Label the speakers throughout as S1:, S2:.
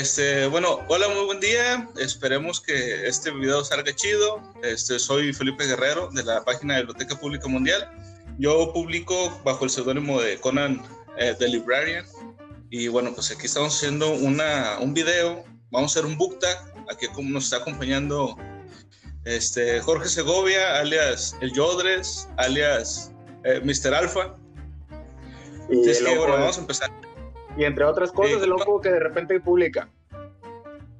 S1: Este, bueno, hola, muy buen día. Esperemos que este video salga chido. Este, soy Felipe Guerrero de la página de Biblioteca Pública Mundial. Yo publico bajo el seudónimo de Conan eh, The Librarian. Y bueno, pues aquí estamos haciendo una, un video. Vamos a hacer un book tag. Aquí nos está acompañando este, Jorge Segovia, alias El Yodres, alias eh, Mr. Alfa.
S2: Y Así que, bueno, vamos a empezar. Y entre otras cosas, el loco que de repente publica.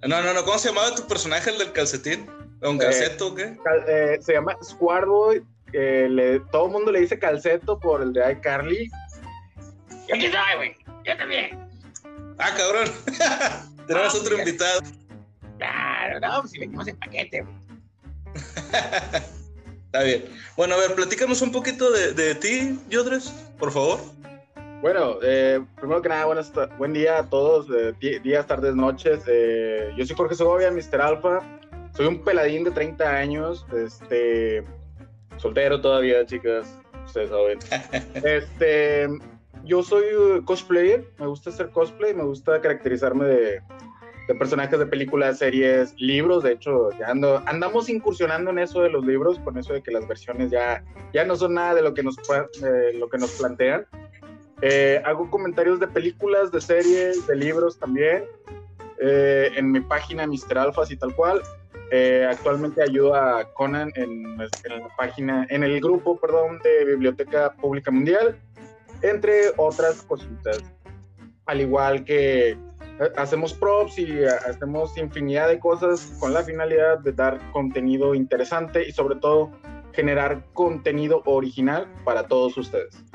S1: No, no, no, ¿cómo se llamaba tu personaje, el del calcetín? ¿Un eh, calceto o qué?
S2: Eh, se llama Squareboy. le, todo el mundo le dice calceto por el de iCarly.
S3: Yo aquí estoy, güey. Yo también.
S1: Ah, cabrón. Tenemos otro invitado.
S3: Claro, no, pues si venimos en paquete, güey.
S1: Está bien. Bueno, a ver, platícanos un poquito de, de ti, Yodres, por favor.
S2: Bueno, eh, primero que nada, buen día a todos, días, tardes, noches. Eh, yo soy Jorge Segovia, Mr. Alfa. Soy un peladín de 30 años, este, soltero todavía, chicas, ustedes saben. este, yo soy cosplayer, me gusta hacer cosplay, me gusta caracterizarme de, personajes de películas, series, libros. De hecho, ya ando, andamos incursionando en eso de los libros, con eso de que las versiones ya, ya no son nada de lo que nos, eh, lo que nos plantean. Eh, hago comentarios de películas, de series, de libros también. Eh, en mi página Mr. Alphas y tal cual. Eh, actualmente ayudo a Conan en, la página, en el grupo, perdón, de Biblioteca Pública Mundial, entre otras cositas. Al igual que hacemos props y hacemos infinidad de cosas con la finalidad de dar contenido interesante y sobre todo generar contenido original para todos ustedes.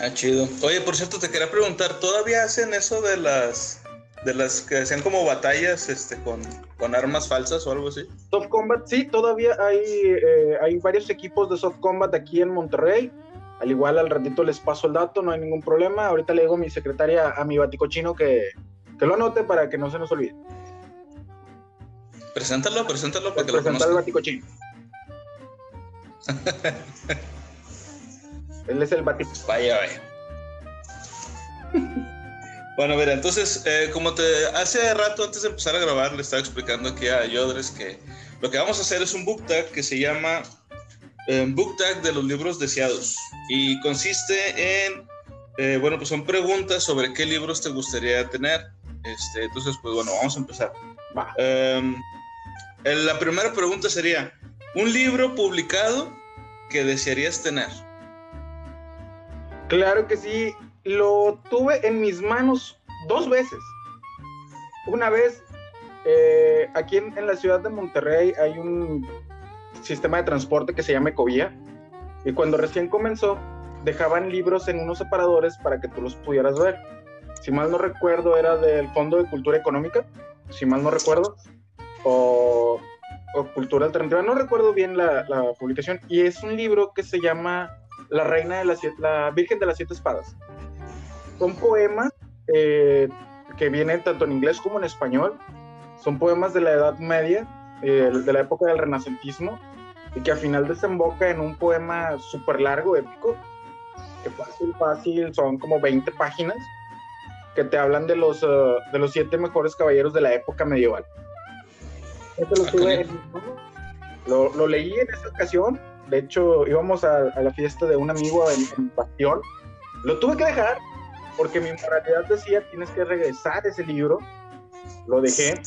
S1: Ah, chido. Oye, por cierto, te quería preguntar, ¿todavía hacen eso de las de las que hacían como batallas este, con, con armas falsas o algo así?
S2: Soft Combat, sí, todavía hay, eh, hay varios equipos de Soft Combat aquí en Monterrey. Al igual al ratito les paso el dato, no hay ningún problema. Ahorita le digo a mi secretaria, a mi baticochino que, que lo anote para que no se nos olvide.
S1: Preséntalo, preséntalo para que
S2: lo conozcan. al baticochino. Él es el batito.
S1: Vaya, vaya. Bueno, a ver, entonces, eh, como te hace rato antes de empezar a grabar, le estaba explicando aquí a Yodres que lo que vamos a hacer es un book tag que se llama eh, Book Tag de los libros deseados y consiste en, eh, bueno, pues son preguntas sobre qué libros te gustaría tener. Este, entonces, pues bueno, vamos a empezar. Em, la primera pregunta sería, ¿un libro publicado que desearías tener?
S2: Claro que sí, lo tuve en mis manos dos veces. Una vez, eh, aquí en, la ciudad de Monterrey hay un sistema de transporte que se llama Ecovía, y cuando recién comenzó, dejaban libros en unos separadores para que tú los pudieras ver. Si mal no recuerdo, era del Fondo de Cultura Económica, si mal no recuerdo, o, Cultura Alternativa, no recuerdo bien la publicación, y es un libro que se llama la reina de las la Virgen de las Siete Espadas. Son poemas eh, que vienen tanto en inglés como en español. Son poemas de la Edad Media, eh, de la época del Renacentismo, y que al final desemboca en un poema súper largo, épico, que fácil, fácil, son como 20 páginas, que te hablan de los, uh, de los siete mejores caballeros de la época medieval. Este lo, ah, lo, lo leí en esa ocasión de hecho, íbamos a, la fiesta de un amigo en, Pasión. Lo tuve que dejar porque mi moralidad decía, tienes que regresar ese libro. Lo dejé.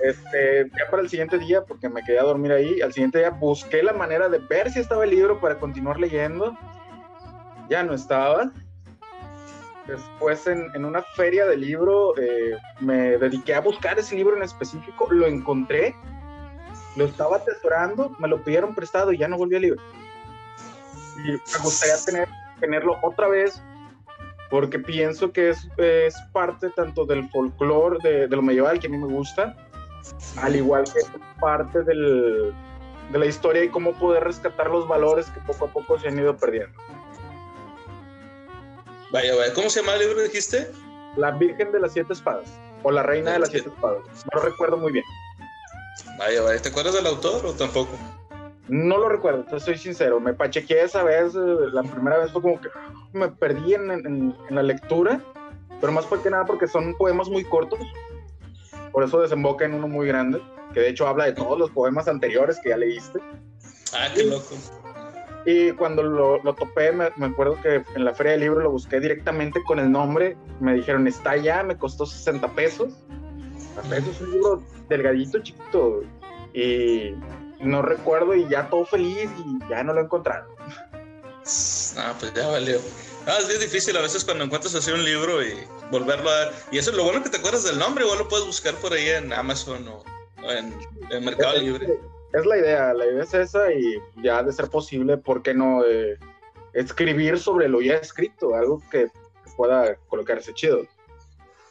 S2: Este, ya para el siguiente día, porque me quedé a dormir ahí, al siguiente día busqué la manera de ver si estaba el libro para continuar leyendo. Ya no estaba. Después en, en una feria de libro eh, me dediqué a buscar ese libro en específico, lo encontré lo estaba atesorando, me lo pidieron prestado y ya no volví a libro. Y me gustaría tener, tenerlo otra vez porque pienso que es, es parte tanto del folclore de, de, lo medieval que a mí me gusta, al igual que parte del, de la historia y cómo poder rescatar los valores que poco a poco se han ido perdiendo.
S1: Vaya, vaya, ¿cómo se llama el libro dijiste?
S2: La Virgen de las Siete Espadas, o La Reina de las Siete Espadas, no lo recuerdo muy bien.
S1: Vaya, vaya, ¿te acuerdas del autor o tampoco?
S2: No lo recuerdo, te soy sincero. Me pachequé esa vez, eh, la primera vez fue como que me perdí en, la lectura pero más que nada porque son poemas muy cortos, por eso desemboca en uno muy grande, que de hecho habla de todos los poemas anteriores que ya leíste.
S1: Ah, qué loco.
S2: Y cuando lo, lo topé, me, me, acuerdo que en la feria del libro lo busqué directamente con el nombre. Me dijeron, está allá, me costó 60 pesos. Hasta es un libro delgadito, chiquito. Y no recuerdo y ya todo feliz y ya no lo he encontrado.
S1: No, pues ya valió. Ah, es bien difícil a veces cuando encuentras así un libro y volverlo a dar. Y eso es lo bueno que te acuerdas del nombre, igual lo puedes buscar por ahí en Amazon o, en, en, Mercado Libre.
S2: Es la idea, la idea es esa y ya de ser posible, ¿por qué no eh, escribir sobre lo ya escrito? Algo que pueda colocarse chido.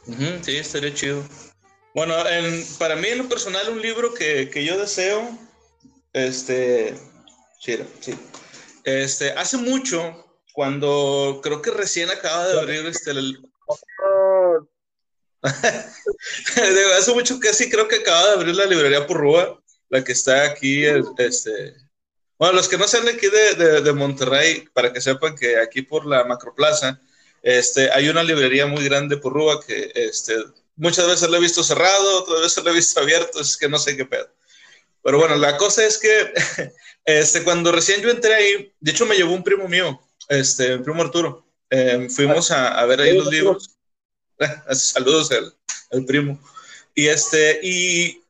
S1: Uh -huh, sí, estaría chido. Bueno, en, para mí en lo personal un libro que, que yo deseo, este, sí, este, hace mucho, cuando creo que recién acaba de abrir este, el... hace mucho que sí, creo que acaba de abrir la librería Purrúa, la que está aquí, este, bueno, los que no sean de aquí de, de, de Monterrey, para que sepan que aquí por la Macroplaza, este, hay una librería muy grande Purrúa que, este, muchas veces lo he visto cerrado, otras veces lo he visto abierto, es que no sé qué pedo. Pero bueno, la cosa es que este, cuando recién yo entré ahí, de hecho me llevó un primo mío, este, mi primo Arturo. Eh, fuimos a, a, ver ahí los libros. Saludos al, al, primo. Y, este, y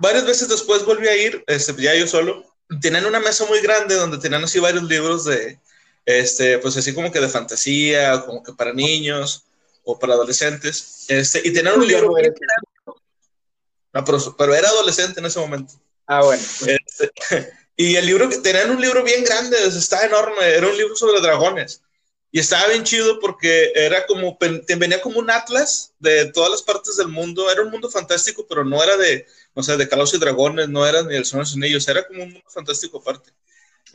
S1: varias veces después volví a ir, este, ya yo solo. Tenían una mesa muy grande donde tenían así varios libros de, este, pues así como que de fantasía, como que para niños o para adolescentes. Este, y tenían un libro bien. No, pero, pero, era adolescente en ese momento.
S2: Ah, bueno.
S1: Este, y el libro, tenían un libro bien grande, estaba enorme, era un libro sobre dragones. Y estaba bien chido porque era como, venía como un atlas de todas las partes del mundo. Era un mundo fantástico, pero no era de, o sea, de Calos y Dragones, no era ni el Son de los Anillos, era como un mundo fantástico aparte.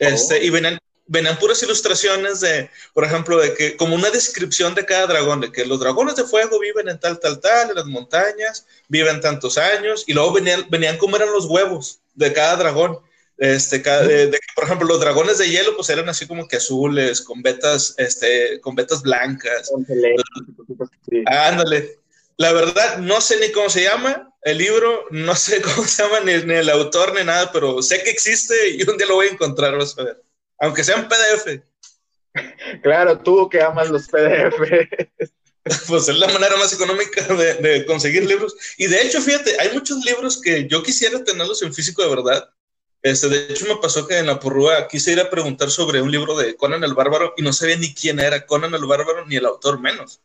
S1: Este, oh. Y venían, venían puras ilustraciones de, por ejemplo, de que, como una descripción de cada dragón, de que los dragones de fuego viven en tal, tal, tal, en las montañas, viven tantos años, y luego venían, venían como eran los huevos de cada dragón. Este, de, de, por ejemplo, los dragones de hielo, pues eran así como que azules, con vetas, este, con vetas blancas. Sí. Ándale. La verdad, no sé ni cómo se llama el libro, no sé cómo se llama ni, ni, el autor ni nada, pero sé que existe y un día lo voy a encontrar, vas a ver. Aunque sea en PDF.
S2: Claro, tú que amas los PDF.
S1: Pues es la manera más económica de, de, conseguir libros. Y de hecho, fíjate, hay muchos libros que yo quisiera tenerlos en físico de verdad. Este, de hecho, me pasó que en la porrúa quise ir a preguntar sobre un libro de Conan el Bárbaro y no sabía ni quién era Conan el Bárbaro ni el autor menos.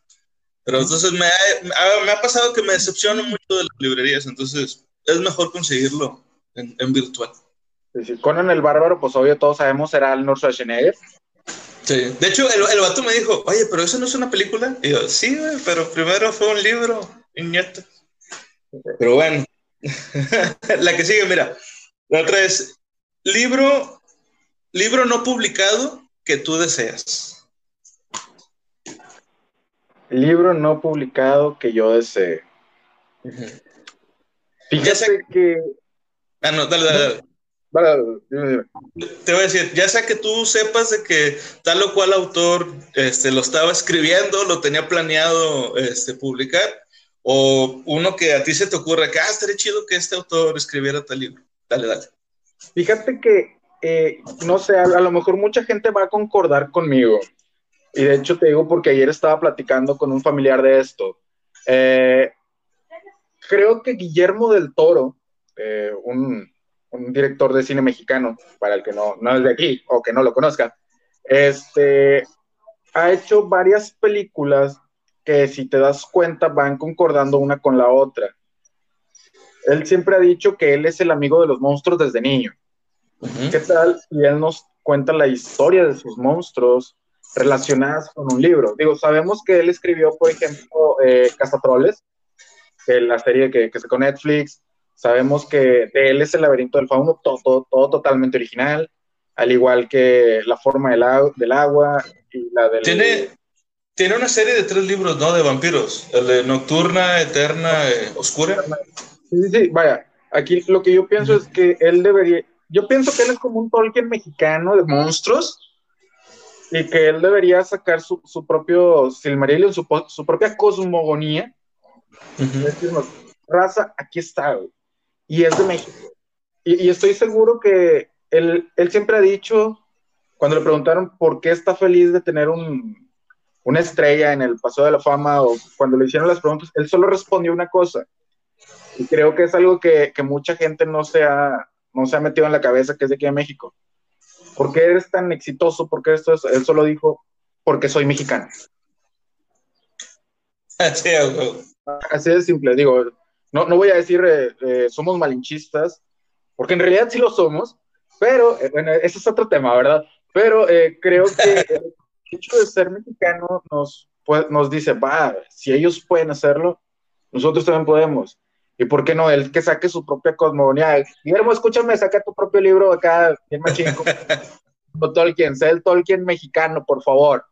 S1: Pero entonces me ha, me ha pasado que me decepciono mucho de las librerías, entonces es mejor conseguirlo en, en virtual.
S2: Sí, Conan el Bárbaro, pues obvio todos sabemos, era Arnold Schwarzenegger.
S1: Sí. De hecho, el, el vato me dijo, oye, pero eso no es una película. Y yo, sí, güey, pero primero fue un libro, niñeta. Pero bueno, la que sigue, mira, la otra es libro, libro no publicado que tú deseas.
S2: Libro no publicado que yo desee. Uh -huh. Fíjate
S1: sé...
S2: que.
S1: Ah, no, dale, dale, dale.
S2: Vale, dime, dime.
S1: Te voy a decir, ya sea que tú sepas de que tal o cual autor este, lo estaba escribiendo, lo tenía planeado este, publicar, o uno que a ti se te ocurra que, ah, estaría chido que este autor escribiera tal libro. Dale, dale.
S2: Fíjate que, eh, no sé, a, a, lo mejor mucha gente va a concordar conmigo. Y de hecho te digo porque ayer estaba platicando con un familiar de esto. Eh, creo que Guillermo del Toro, eh, un un director de cine mexicano, para el que no, no es de aquí o que no lo conozca, este, ha hecho varias películas que si te das cuenta van concordando una con la otra. Él siempre ha dicho que él es el amigo de los monstruos desde niño. Uh -huh. ¿Qué tal si él nos cuenta la historia de sus monstruos relacionadas con un libro? Digo, sabemos que él escribió, por ejemplo, eh, Cazatroles, la serie que, que sacó Netflix, Sabemos que de él es el laberinto del fauno, todo, todo, todo, totalmente original, al igual que la forma del, del agua y la del...
S1: Tiene, tiene una serie de tres libros, ¿no? De vampiros, el de Nocturna, Eterna, eh, Oscura.
S2: Sí, sí, sí, vaya, aquí lo que yo pienso es que él debería, yo pienso que él es como un Tolkien mexicano de monstruos, y que él debería sacar su, su propio Silmarillion, su, su propia cosmogonía. y decirnos, raza, aquí está, güey. Y es de México. Y, y estoy seguro que él, él siempre ha dicho, cuando le preguntaron por qué está feliz de tener un, una estrella en el Paseo de la Fama o cuando le hicieron las preguntas, él solo respondió una cosa. Y creo que es algo que, que mucha gente no se, ha, no se ha metido en la cabeza, que es de aquí de México. ¿Por qué eres tan exitoso? ¿Por qué esto es? Él solo dijo, porque soy mexicano. Así de simple, digo, no, no voy a decir eh, eh, somos malinchistas, porque en realidad sí lo somos, pero, eh, bueno, ese es otro tema, ¿verdad? Pero eh, creo que el hecho de ser mexicano nos, pues, nos dice, va, si ellos pueden hacerlo, nosotros también podemos. ¿Y por qué no? Él que saque su propia cosmogonía. Guillermo, escúchame, saca tu propio libro acá, bien machín, como Tolkien, sé el Tolkien mexicano, por favor.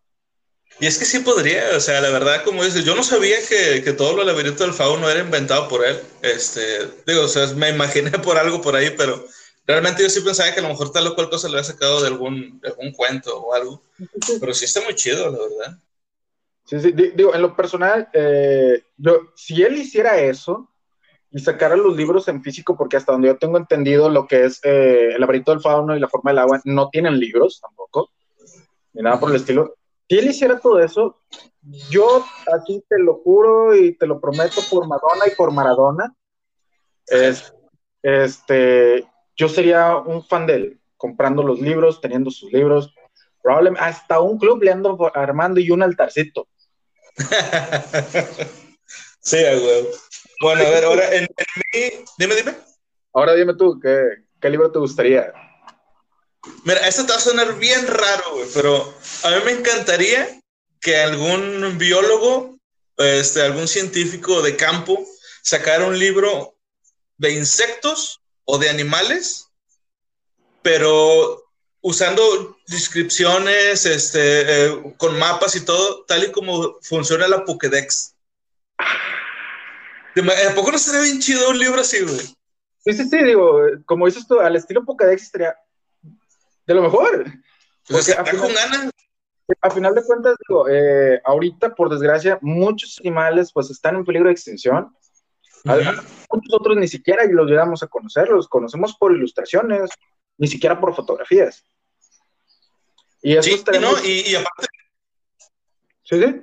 S1: Y es que sí podría, o sea, la verdad, como dices, yo no sabía que, que todo lo laberinto del fauno era inventado por él. Este, digo, o sea, me imaginé por algo por ahí, pero realmente yo sí pensaba que a lo mejor tal o cual cosa le había sacado de algún, de algún cuento o algo. Pero sí está muy chido, la verdad.
S2: Sí, sí, di- digo, en lo personal, eh, yo, si él hiciera eso y sacara los libros en físico, porque hasta donde yo tengo entendido lo que es eh, el laberinto del fauno y la forma del agua, no tienen libros tampoco, ni nada por el estilo. Si él hiciera todo eso, yo así te lo juro y te lo prometo por Madonna y por Maradona, es, este, yo sería un fan de él, comprando los libros, teniendo sus libros, probablemente hasta un club le ando armando y un altarcito.
S1: sí, a huevo. Bueno, a ver, ahora en, en mí, dime, dime.
S2: Ahora dime tú, ¿qué, qué libro te gustaría?
S1: Mira, esto te va a sonar bien raro, güey, pero a mí me encantaría que algún biólogo, este, algún científico de campo, sacara un libro de insectos o de animales, pero usando descripciones, este, eh, con mapas y todo, tal y como funciona la Pokédex. ¿Te ima- ¿A poco no sería bien chido un libro así, güey?
S2: Sí, sí, sí, digo, como dices tú, al estilo Pokédex estaría de lo mejor. Porque
S1: está
S2: final-
S1: con ganas.
S2: A final de cuentas, digo, eh, ahorita, por desgracia, muchos animales pues están en peligro de extinción. Al-
S1: Ujú.
S2: Muchos otros ni siquiera los llegamos a conocer, los conocemos por ilustraciones, ni siquiera por fotografías. Y eso
S1: Sí, ¿no? Y, y aparte,
S2: Sí, sí.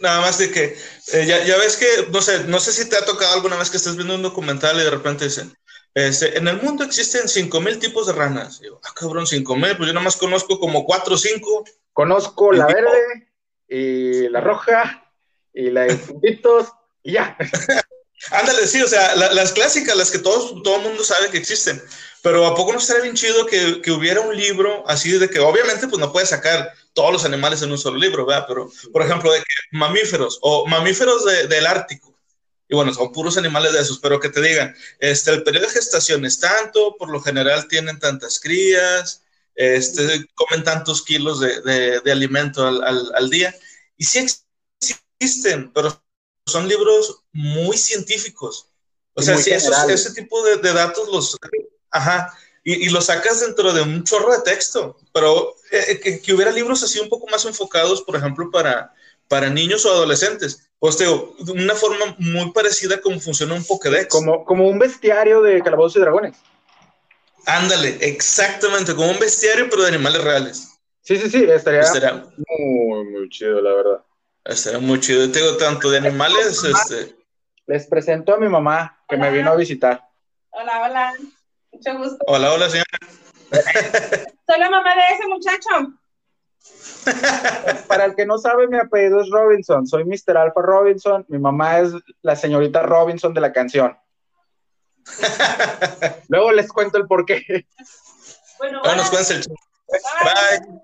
S1: Nada más de que eh, ya, ya ves que, no sé, no sé si te ha tocado alguna vez que estés viendo un documental y de repente dicen, este, en el mundo existen 5000 tipos de ranas. Ah, cabrón, 5000, pues yo nada más conozco como 4 o 5.
S2: Conozco la
S1: tipo-
S2: verde y la roja y la de puntitos y ya.
S1: Ándale, sí, o sea, la- las clásicas, las que todos, todo el mundo sabe que existen. Pero ¿a poco no estaría bien chido que, que hubiera un libro así de que, obviamente, pues no puedes sacar todos los animales en un solo libro, ¿verdad? Pero, por ejemplo, de que mamíferos o mamíferos de- del Ártico. Y bueno, son puros animales de esos, pero que te digan, este, el periodo de gestación es tanto, por lo general tienen tantas crías, este, comen tantos kilos de, de- de alimento al, al- al día. Y sí existen, pero son libros muy científicos. O
S2: Y
S1: sea, si esos, ese tipo de, de datos los... Ajá. Y, y los sacas dentro de un chorro de texto, pero eh, que, que hubiera libros así un poco más enfocados, por ejemplo, para, para niños o adolescentes. Pues te digo, de una forma muy parecida a cómo funciona un Pokédex.
S2: Como, como un bestiario de calabozos y dragones.
S1: Ándale, exactamente, como un bestiario, pero de animales reales.
S2: Sí, sí, sí, estaría
S1: Estaría,
S2: muy, muy chido, la verdad.
S1: estaría muy chido. Te digo, tanto de animales, este...
S2: Les presento a mi mamá que me vino a visitar.
S4: Hola, hola. Mucho gusto.
S1: Hola, hola, señora.
S4: Soy la mamá de ese muchacho.
S2: Para el que no sabe, mi apellido es Robinson. Soy Mr. Alpha Robinson. Mi mamá es la señorita Robinson de la canción. Luego les cuento el porqué.
S4: Bueno,
S1: Ahora nos cuentas el chiste.
S4: Bye.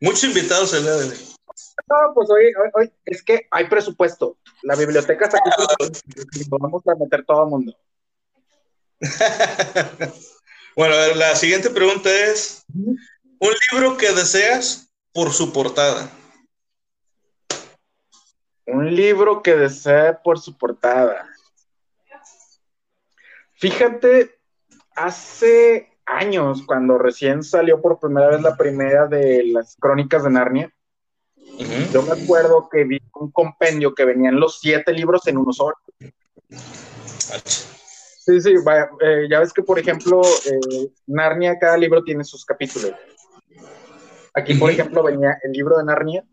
S1: Muchos invitados el día de hoy.
S2: No, pues hoy, hoy, hoy es que hay presupuesto. La biblioteca está aquí. Vamos a meter todo el mundo.
S1: bueno, a ver, la siguiente pregunta es: ¿un libro que deseas por su portada?
S2: Un libro que desee por su portada. Fíjate, hace años, cuando recién salió por primera vez la primera de las crónicas de Narnia. Yo me acuerdo que vi un compendio que venían los siete libros en uno solo. Sí, sí, vaya, eh, ya ves que, por ejemplo, eh, Narnia, cada libro tiene sus capítulos. Aquí, por ejemplo, venía el libro de Narnia,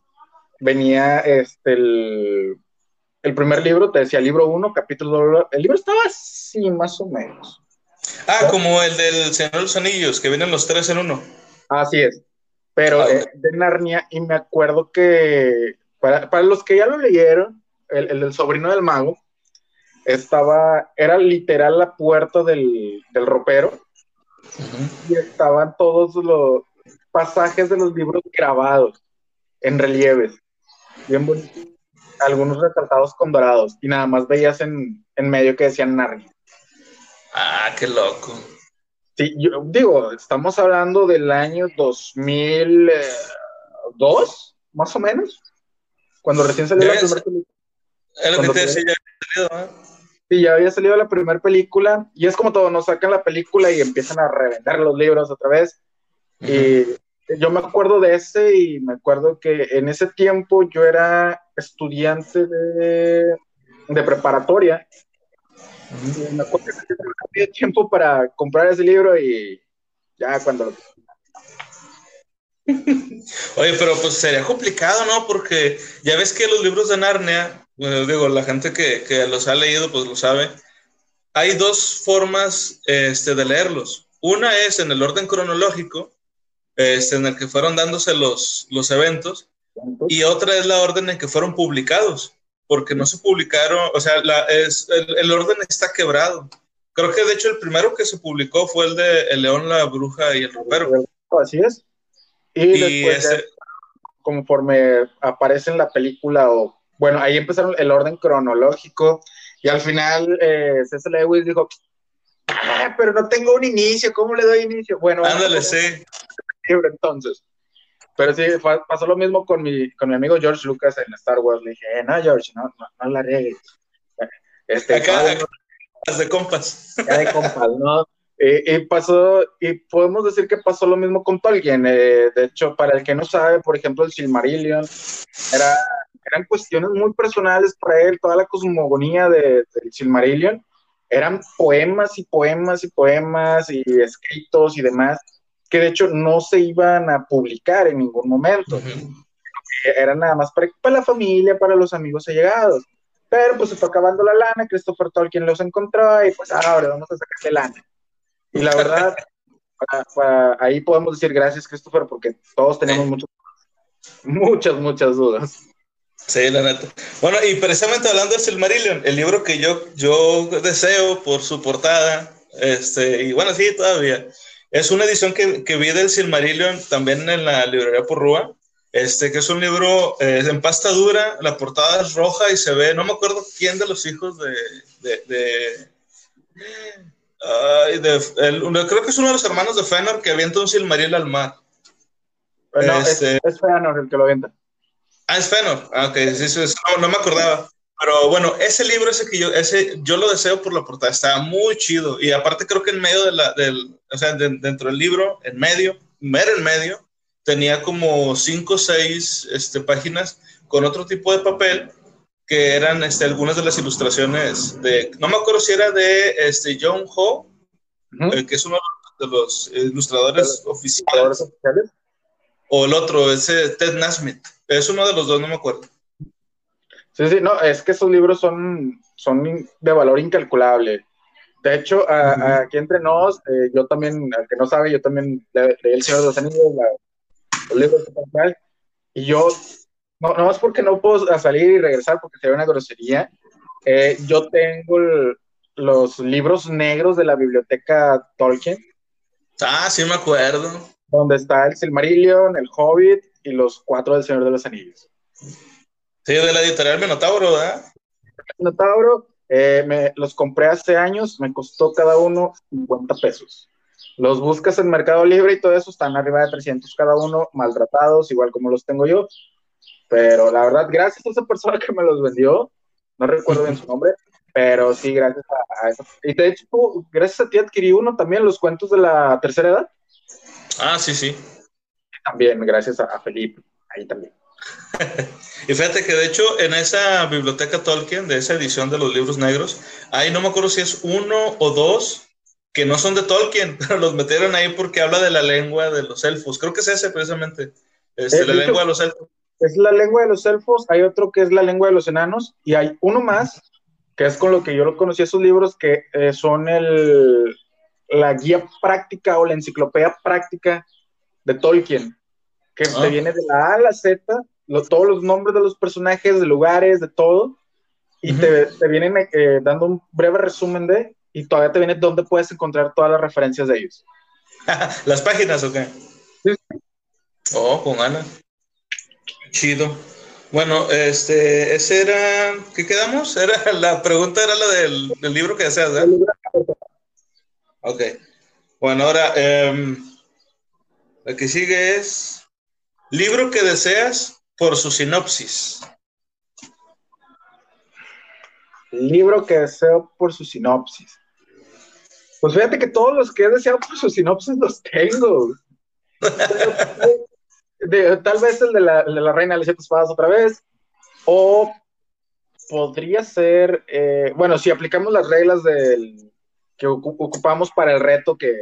S2: venía este, el, el primer libro, te decía libro 1, capítulo El libro estaba así, más o menos.
S1: Ah, como el del Señor de los Anillos, que vienen los tres en uno.
S2: Así es. Pero
S1: Ah,
S2: eh, de Narnia, y me acuerdo que para, para los que ya lo leyeron, el, el del sobrino del mago, estaba, era literal la puerta del, del ropero, y estaban todos los pasajes de los libros grabados en relieves, bien bonitos, algunos retratados con dorados, y nada más veías en, en medio que decían Narnia.
S1: Ah, qué loco.
S2: Sí, yo digo, estamos hablando del año 2002, más o menos, cuando recién salió la primera película.
S1: Es lo que te decía ya había salido, ¿eh?
S2: Sí, ya había salido la primera película, y es como todo, nos sacan la película y empiezan a reventar los libros otra vez. Y yo me acuerdo de ese y me acuerdo que en ese tiempo yo era estudiante de, de preparatoria. Y me acuerdo que no había tiempo para comprar ese libro y ya cuando lo
S1: Oye, pero pues sería complicado, ¿no? Porque ya ves que los libros de Narnia, bueno, digo, la gente que, que los ha leído, pues lo sabe. Hay dos formas este, de leerlos. Una es en el orden cronológico, este, en el que fueron dándose los, los eventos, y otra es la orden en que fueron publicados, porque no se publicaron, o sea, la, es, el, el orden está quebrado. Creo que de hecho el primero que se publicó fue el de El León, la Bruja y el Ropero.
S2: Así es. Y,
S1: Y
S2: después, ya,
S1: ese,
S2: conforme aparece en la película, o bueno, ahí empezaron el orden cronológico, y al final eh, Cecil Lewis dijo, ah, pero no tengo un inicio, ¿cómo le doy inicio? Bueno,
S1: ándale, sí.
S2: Libro entonces. Pero sí, fa- pasó lo mismo con mi, con mi amigo George Lucas en Star Wars. Le dije, "Eh, no, George, no, no, no la riegues. Este,
S1: Acá, acá, de compas.
S2: ya de compas, ¿no? Y, y pasó, y podemos decir que pasó lo mismo con Tolkien. eh, de hecho, para el que no sabe, por ejemplo, el Silmarillion, era, eran cuestiones muy personales para él, toda la cosmogonía de- del Silmarillion. Eran poemas y poemas y poemas y escritos y demás, que de hecho no se iban a publicar en ningún momento
S1: Ujú.
S2: era nada más para, para la familia, para los amigos allegados. Pero pues se fue acabando la lana, Christopher Tolkien los encontró y pues ahora vamos a sacarle lana. Y la verdad, para- para- ahí podemos decir gracias Christopher porque todos tenemos muchas, muchas, muchas dudas.
S1: Sí, la neta. Bueno, y precisamente hablando de Silmarillion, el libro que yo, yo deseo por su portada, este, y bueno, sí, todavía, es una edición que, que vi del Silmarillion también en la librería Porrúa, este, que es un libro eh, en pasta dura, la portada es roja y se ve, no me acuerdo quién de los hijos de... de, de ay, de- el- uno- creo que es uno de los hermanos de Fëanor que avienta un Silmaril al mar.
S2: Pero no,
S1: Este-
S2: es, es Feanor el que lo avienta.
S1: Ah, es Fëanor. Ah, ok, sí, sí, sí, no, no me acordaba. Pero bueno, ese libro, ese que yo, ese, yo lo deseo por la portada, está muy chido. Y aparte creo que en medio de la, del, o sea, de- dentro del libro, en medio, mero en medio, tenía como cinco o seis este, páginas con otro tipo de papel que eran este, algunas de las ilustraciones de, no me acuerdo si era de este, John Ho, eh, que es uno de los ilustradores oficiales,
S2: Jugadores oficiales.
S1: o el otro, ese Ted Nasmith. Es uno de los dos, no me acuerdo.
S2: Sí, sí, no, es que esos libros son, son de valor incalculable. De hecho, a-
S1: Ujú.
S2: a- aquí entre nos, eh, yo también, al que no sabe, yo también le- leí El Señor de los Anillos, la- los libros de y yo, no, no es porque no puedo salir y regresar porque sería una grosería, eh, yo tengo el- los libros negros de la biblioteca Tolkien,
S1: Ah, sí me acuerdo.
S2: donde está el Silmarillion, el Hobbit y los cuatro del Señor de los Anillos.
S1: Sí, de la editorial Minotauro, ¿verdad?
S2: Minotauro, eh, me, los compré hace años, me costó cada uno 50 pesos. Los buscas en Mercado Libre y todo eso, están arriba de 300 cada uno, maltratados, igual como los tengo yo. Pero la verdad, gracias a esa persona que me los vendió, no recuerdo bien su nombre, Pero sí, gracias a, a eso. Y de hecho, gracias a ti adquirí uno también, los cuentos de la tercera edad.
S1: Ah, sí, sí.
S2: También, gracias a, a Felipe. Ahí también.
S1: Y fíjate que de hecho en esa biblioteca Tolkien, de esa edición de los libros negros, ahí no me acuerdo si es uno o dos que no son de Tolkien, pero los metieron ahí porque habla de la lengua de los elfos. Creo que es ese precisamente, este,
S2: Eh,
S1: la lengua de los elfos.
S2: Es la lengua de los elfos, hay otro que es la lengua de los enanos, y hay uno más, que es con lo que yo lo conocí esos libros, que eh, son el, la guía práctica o la enciclopedia práctica de Tolkien, que
S1: Ah.
S2: te viene de la A a la Z, lo- todos los nombres de los personajes, de lugares, de todo, y te, te vienen eh, dando un breve resumen de, y todavía te viene dónde puedes encontrar todas las referencias de ellos.
S1: ¿Las páginas o qué?
S2: Sí.
S1: Oh, con Ana. Chido. Bueno, este, ese era, ¿qué quedamos? Era, la pregunta era la del, del libro que deseas, ¿verdad? Ok. Bueno, ahora, em, la que sigue es libro que deseas por su sinopsis.
S2: Libro que deseo por su sinopsis. Pues fíjate que todos los que he deseado por su sinopsis los tengo. De- tal vez el de la, el de la Reina de las Siete Espadas otra vez. O podría ser, eh, bueno, si aplicamos las reglas del, que ocu- ocupamos para el reto que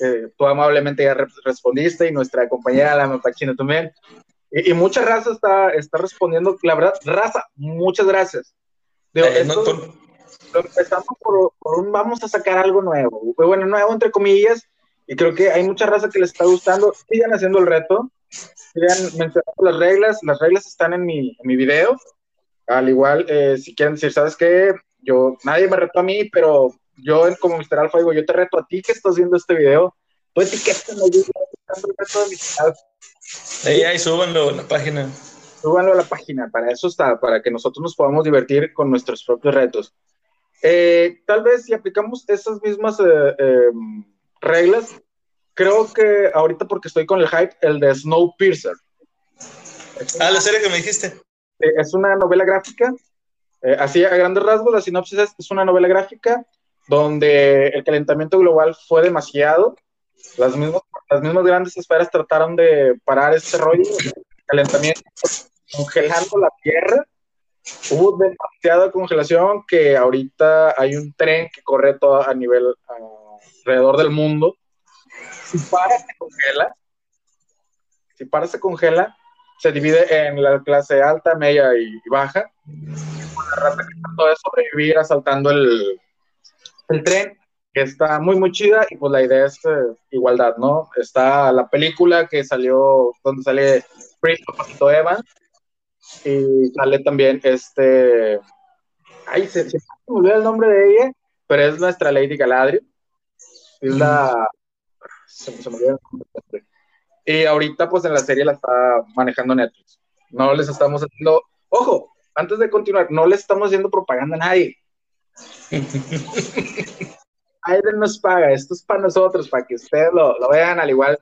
S2: eh, tú amablemente ya re- respondiste y nuestra compañera la Mapachina también. Y, y mucha raza está, está respondiendo. La verdad, raza, muchas gracias. Digo,
S1: Eh, no,
S2: esto-
S1: por-
S2: lo empezamos por, por un vamos a sacar algo nuevo. Bueno, nuevo entre comillas, y creo que hay mucha raza que les está gustando. Sigan haciendo el reto, sigan mencionando las reglas. Las reglas están en mi, en mi video. Al igual, eh, si quieren decir, ¿sabes qué? Yo, nadie me retó a mí, pero yo como Mr. Alpha digo, yo te reto a ti que estás viendo este video. Tú etiquétame, yo estoy reto de Mr. Alpha.
S1: ahí, ahí súbanlo en la página.
S2: Súbanlo a la página, para eso está, para que nosotros nos podamos divertir con nuestros propios retos. Eh, tal vez si aplicamos esas mismas eh, eh, reglas, creo que ahorita porque estoy con el hype, el de Snowpiercer.
S1: Ah, la serie que me dijiste.
S2: eh, es una novela gráfica, eh, así a grandes rasgos, la sinopsis es, es una novela gráfica donde el calentamiento global fue demasiado, las mismas, las mismas grandes esferas trataron de parar este rollo, el calentamiento congelando la Tierra, hubo demasiada congelación que ahorita hay un tren que corre todo a nivel alrededor del mundo, si para se congela, si para se congela, se divide en la clase alta, media y, y baja. La raza que trató de sobrevivir asaltando el, el tren, que está muy, muy chida, y pues la idea es eh, igualdad, ¿no? Está la película que salió, donde sale Prince Papito Evans, y sale también este. Ay, se, me olvidó el nombre de ella, pero es nuestra Lady Galadriel. Es la. Se, me- olvidó el nombre. Y ahorita, pues en la serie la está manejando Netflix. No les estamos haciendo. Ojo, antes de continuar, no les estamos haciendo propaganda a nadie. Aiden nos paga, esto es para nosotros, para que ustedes lo, lo vean, al igual,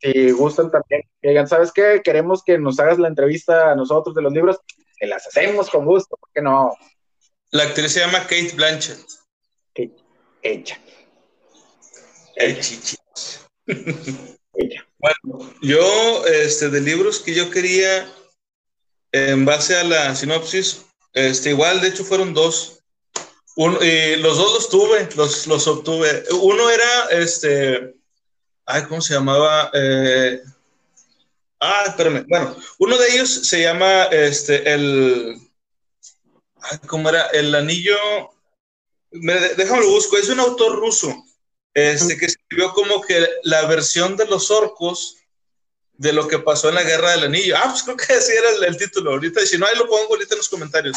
S2: si gustan también, que digan, ¿sabes qué? Queremos que nos hagas la entrevista a nosotros de los libros, que las hacemos con gusto, porque no?
S1: La actriz se llama Kate Blanchett.
S2: Que ella,
S1: El chichi.
S2: ella.
S1: Yo, este, de libros que yo quería, en base a la sinopsis, este, igual, de hecho, fueron dos. Y los dos los tuve, los, los obtuve. Uno era, este, ay, ¿cómo se llamaba? Eh, ah, espérame. Bueno, uno de ellos se llama, este, el, ay, ¿cómo era? El anillo, me, déjame lo busco, es un autor ruso, este, que escribió como que la versión de los orcos de lo que pasó en la guerra del anillo. Ah, pues creo que así era el, el título ahorita, y si no, ahí lo pongo ahorita en los comentarios.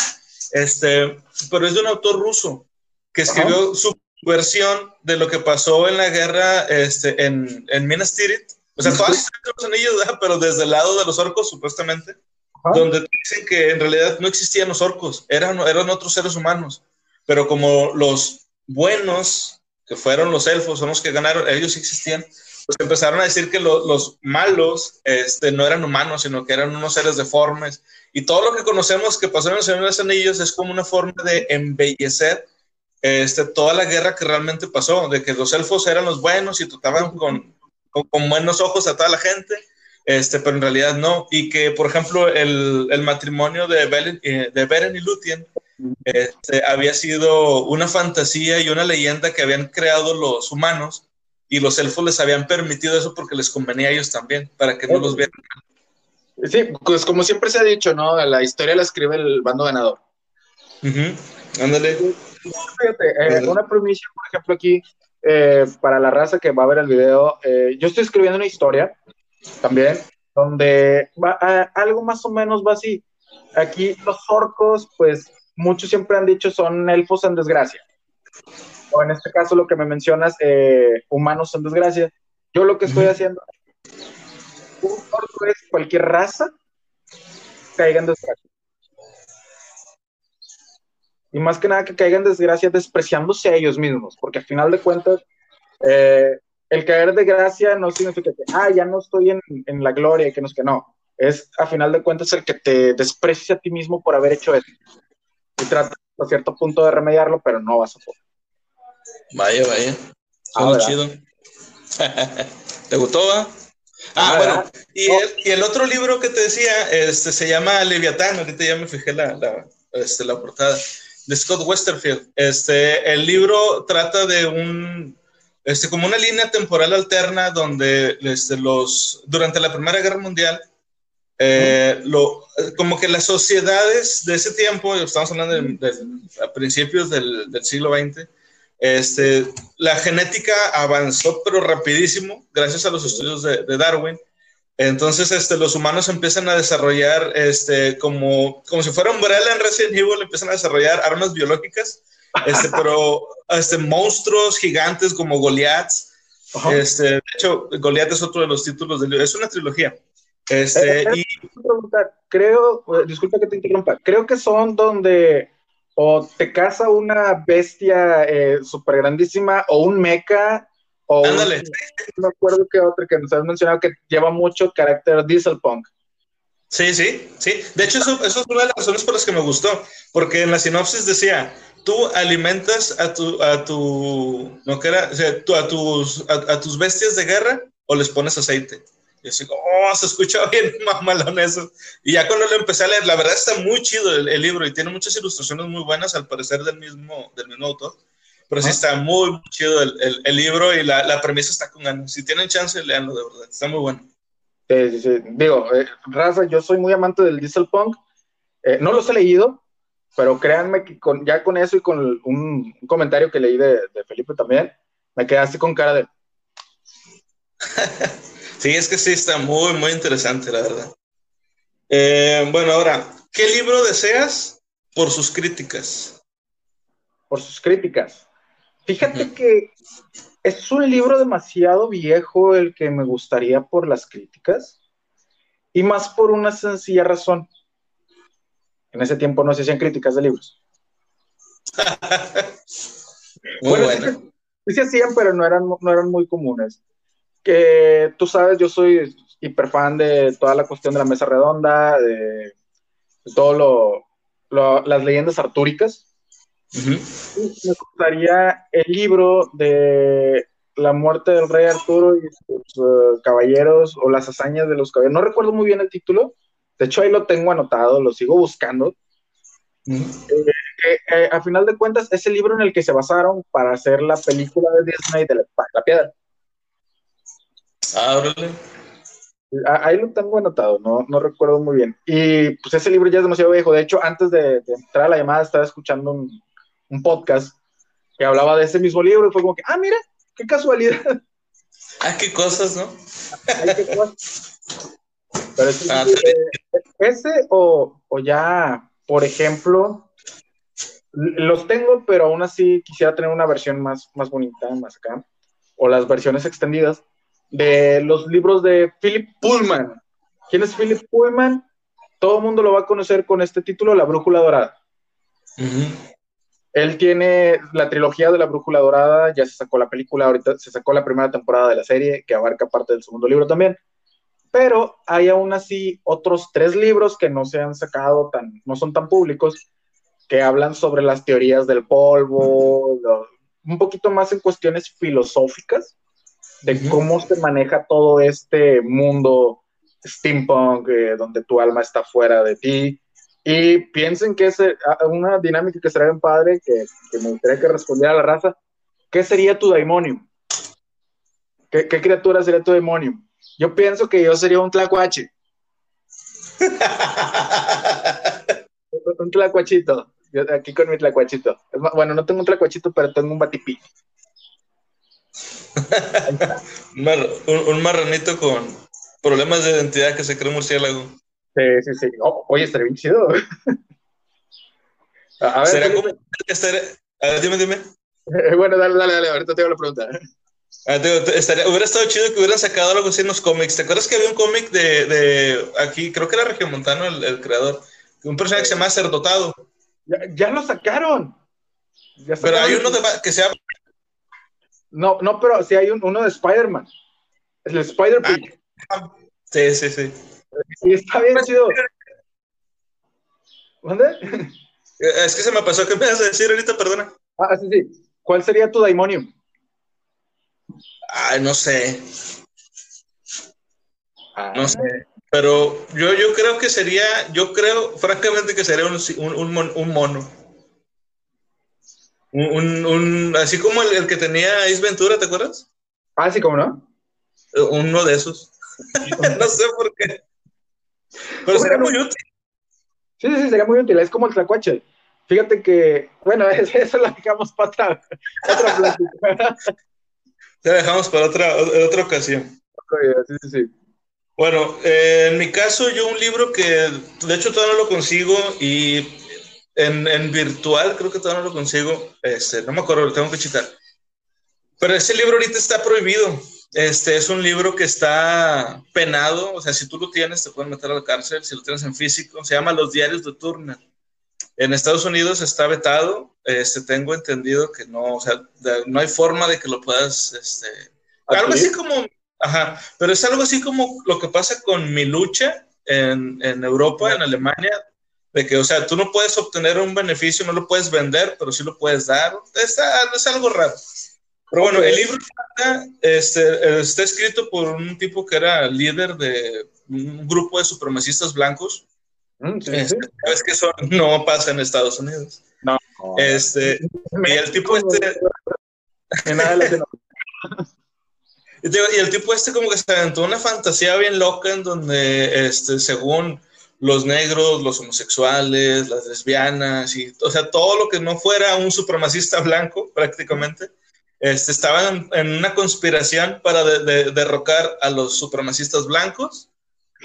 S1: Este, pero es de un autor ruso que escribió su versión de lo que pasó en la guerra este, en, en Minas Tirith. O sea, todas las los anillos, pero desde el lado de los orcos, supuestamente, donde dicen que en realidad no existían los orcos, eran, eran otros seres humanos. Pero como los buenos, que fueron los elfos, son los que ganaron, ellos existían, pues empezaron a decir que lo- los malos este, no eran humanos, sino que eran unos seres deformes. Y todo lo que conocemos que pasó en el Señor de los Anillos es como una forma de embellecer este, toda la guerra que realmente pasó, de que los elfos eran los buenos y trataban con, con, con buenos ojos a toda la gente, este, pero en realidad no. Y que, por ejemplo, el, el matrimonio de, eh, de Beren y Lúthien este, había sido una fantasía y una leyenda que habían creado los humanos y los elfos les habían permitido eso porque les convenía a ellos también, para que no los vieran.
S2: Sí, pues como siempre se ha dicho, ¿no? La historia la escribe el bando ganador.
S1: Ujú. Ándale.
S2: Fíjate, eh, una primicia, por ejemplo, aquí, eh, para la raza que va a ver el video, eh, yo estoy escribiendo una historia también, donde va, a- algo más o menos va así. Aquí los orcos, pues muchos siempre han dicho son elfos en desgracia. O en este caso lo que me mencionas, humanos en desgracia. Yo lo que estoy haciendo, orco es cualquier raza caiga en desgracia. Y más que nada que caigan en desgracia despreciándose a ellos mismos, porque al final de cuentas, eh, el caer de gracia no significa que, ah, ya no estoy en, en la gloria que no es que no. Es a final de cuentas el que te desprecia a ti mismo por haber hecho eso. Y trata a cierto punto de remediarlo, pero no vas a poder.
S1: Vaya, vaya.
S2: Ah,
S1: chido. ¿Te gustó, va? Ah,
S2: Ah,
S1: bueno, y el, y el otro libro que te decía este, se llama Leviatán, ahorita ya me fijé la, la, este, la portada, de Scott Westerfield. Este, el libro trata de un, este, como una línea temporal alterna donde este, los, durante la Primera Guerra Mundial, eh, lo, como que las sociedades de ese tiempo, estamos hablando de, de- a principios del, del siglo XX, este, la genética avanzó pero rapidísimo gracias a los estudios de, de Darwin. Entonces, este, los humanos empiezan a desarrollar, este, como, como si fuera Umbrella en Resident Evil, empiezan a desarrollar armas biológicas, este, pero este, monstruos gigantes como Goliath.
S2: Ajá.
S1: Este, de hecho, Goliath es otro de los títulos del libro, es una trilogía. Este,
S2: Eh,
S1: y
S2: Quiero preguntar, creo, eh, disculpa que te interrumpa, creo que son donde o te caza una bestia eh, súper grandísima o un mecha o un-
S1: Ándale.
S2: no me acuerdo qué otra que nos has mencionado que lleva mucho carácter dieselpunk.
S1: Sí, sí, sí. De hecho, eso, eso es una de las razones por las que me gustó, porque en la sinopsis decía, tú alimentas a tu, a tu, no que era, o sea, tú, a, tus, a, a tus bestias de guerra o les pones aceite. Y así, oh, se escucha bien mamalón eso. Y ya cuando lo empecé a leer, la verdad está muy chido el, el libro y tiene muchas ilustraciones muy buenas, al parecer del mismo, del mismo autor. Pero sí
S2: Ah.
S1: está muy, muy chido el, el, el libro y la, la premisa está con ganas. Si tienen chance, leanlo de verdad. Está muy bueno.
S2: Sí, sí, sí. Digo, eh, raza, yo soy muy amante del dieselpunk. Eh, no los he leído, pero créanme que con, ya con eso y con un, un comentario que leí de, de Felipe también, me quedé así con cara de,
S1: Sí, es que sí está muy, muy interesante, la verdad. Eh, bueno, ahora, ¿qué libro deseas por sus críticas?
S2: por sus críticas. Fíjate que es un libro demasiado viejo el que me gustaría por las críticas y más por una sencilla razón. En ese tiempo no se hacían críticas de libros.
S1: Muy
S2: Bueno,
S1: bueno.
S2: sí, sí se hacían, pero no eran, no eran muy comunes. Que tú sabes, yo soy hiper fan de toda la cuestión de la mesa redonda, de, de todo lo, lo- las leyendas artúricas. Me gustaría el libro de la muerte del rey Arturo y sus eh, caballeros o las hazañas de los caballeros. No recuerdo muy bien el título. De hecho, ahí lo tengo anotado, lo sigo buscando. Eh, eh, a final de cuentas, es el libro en el que se basaron para hacer la película de Disney de la piedra.
S1: Ah, órale.
S2: A- Ahí lo tengo anotado, no, no recuerdo muy bien. Y pues ese libro ya es demasiado viejo. De hecho, antes de, de entrar a la llamada, estaba escuchando un, un podcast que hablaba de ese mismo libro y fue como que, ah, mira, qué casualidad.
S1: Ah, qué cosas, ¿no?
S2: Ay, qué cosa. Pero sí,
S1: Ah,
S2: eh, ese o, o ya, por ejemplo, los tengo, pero aún así quisiera tener una versión más, más bonita, más acá, o las versiones extendidas de los libros de Philip Pullman. ¿Quién es Philip Pullman? Todo el mundo lo va a conocer con este título, La Brújula Dorada. Él tiene la trilogía de la Brújula Dorada, ya se sacó la película, ahorita se sacó la primera temporada de la serie, que abarca parte del segundo libro también. Pero hay aún así otros tres libros que no se han sacado, tan, no son tan públicos, que hablan sobre las teorías del polvo, lo- un poquito más en cuestiones filosóficas, de cómo se maneja todo este mundo steampunk, eh, donde tu alma está fuera de ti. Y piensen que es a- una dinámica que será bien padre, que, que me gustaría que respondiera a la raza. ¿Qué sería tu daimonium? ¿Qué, qué criatura sería tu daimonium? Yo pienso que yo sería un tlacuache, un tlacuachito. Yo aquí con mi tlacuachito. Bueno, no tengo un tlacuachito, pero tengo un batipí.
S1: Un, mar- un- un marranito con problemas de identidad que se cree murciélago.
S2: Sí, sí, sí. Oh, oye, estaría bien chido. A ver, Felipe.
S1: como. a ver, dime, dime.
S2: Eh, Bueno, dale, dale, dale, ahorita te hago la pregunta.
S1: Ah, te digo, te- estaría- hubiera estado chido que hubieran sacado algo así en los cómics. ¿Te acuerdas que había un cómic de, de aquí, creo que era Regiomontano el, el creador, un personaje que se llama Cerdotado,
S2: Ya, ya lo sacaron. Ya
S1: pero hay uno de, que se llama
S2: No, no, pero sí hay un- uno de Spider-Man. El Spider-Pig.
S1: Sí, sí, sí.
S2: Y está bien chido. ¿Dónde?
S1: Eh, Es que se me pasó, ¿qué me vas a decir ahorita? Perdona.
S2: Ah, sí, sí. ¿Cuál sería tu daimonium?
S1: Ay, no sé,
S2: Ah,
S1: no sé. Pero yo, yo creo que sería, yo creo francamente que sería un, un, un mon- un mono. Un, un- así como el, el que tenía Ace Ventura, ¿te acuerdas?
S2: Ah, sí, ¿cómo no?
S1: Eh, Uno de esos. no sé por qué. Pero sería muy útil.
S2: Sí, sí, sí, sería muy útil. Es como el tlacuache. Fíjate que, bueno, es- eso lo dejamos para otra, otra plática.
S1: Te dejamos para otra, otra ocasión.
S2: Oye, sí, sí, sí.
S1: Bueno, eh, en mi caso, yo un libro que de hecho todavía no lo consigo y en, en virtual creo que todavía no lo consigo. Este, no me acuerdo, lo tengo que checar. Pero ese libro ahorita está prohibido. Este es un libro que está penado. O sea, si tú lo tienes, te pueden meter a la cárcel. Si lo tienes en físico, se llama Los Diarios de Turner. En Estados Unidos está vetado. Este, tengo entendido que no, o sea, de- no hay forma de que lo puedas, este, algo así como, ajá, pero es algo así como lo que pasa con mi lucha en, en Europa, en Alemania, de que, o sea, tú no puedes obtener un beneficio, no lo puedes vender, pero sí lo puedes dar. Está, es algo raro. Pero bueno, el libro este, está escrito por un tipo que era líder de un grupo de supremacistas blancos.
S2: Mm, sí, sí, sí.
S1: Este, Sabes que eso no pasa en Estados Unidos.
S2: No.
S1: Este, y el tipo este, y el tipo este como que se aventó una fantasía bien loca en donde, este, según los negros, los homosexuales, las lesbianas, y, o sea, todo lo que no fuera un supremacista blanco prácticamente, este, estaban en una conspiración para de- de- derrocar a los supremacistas blancos.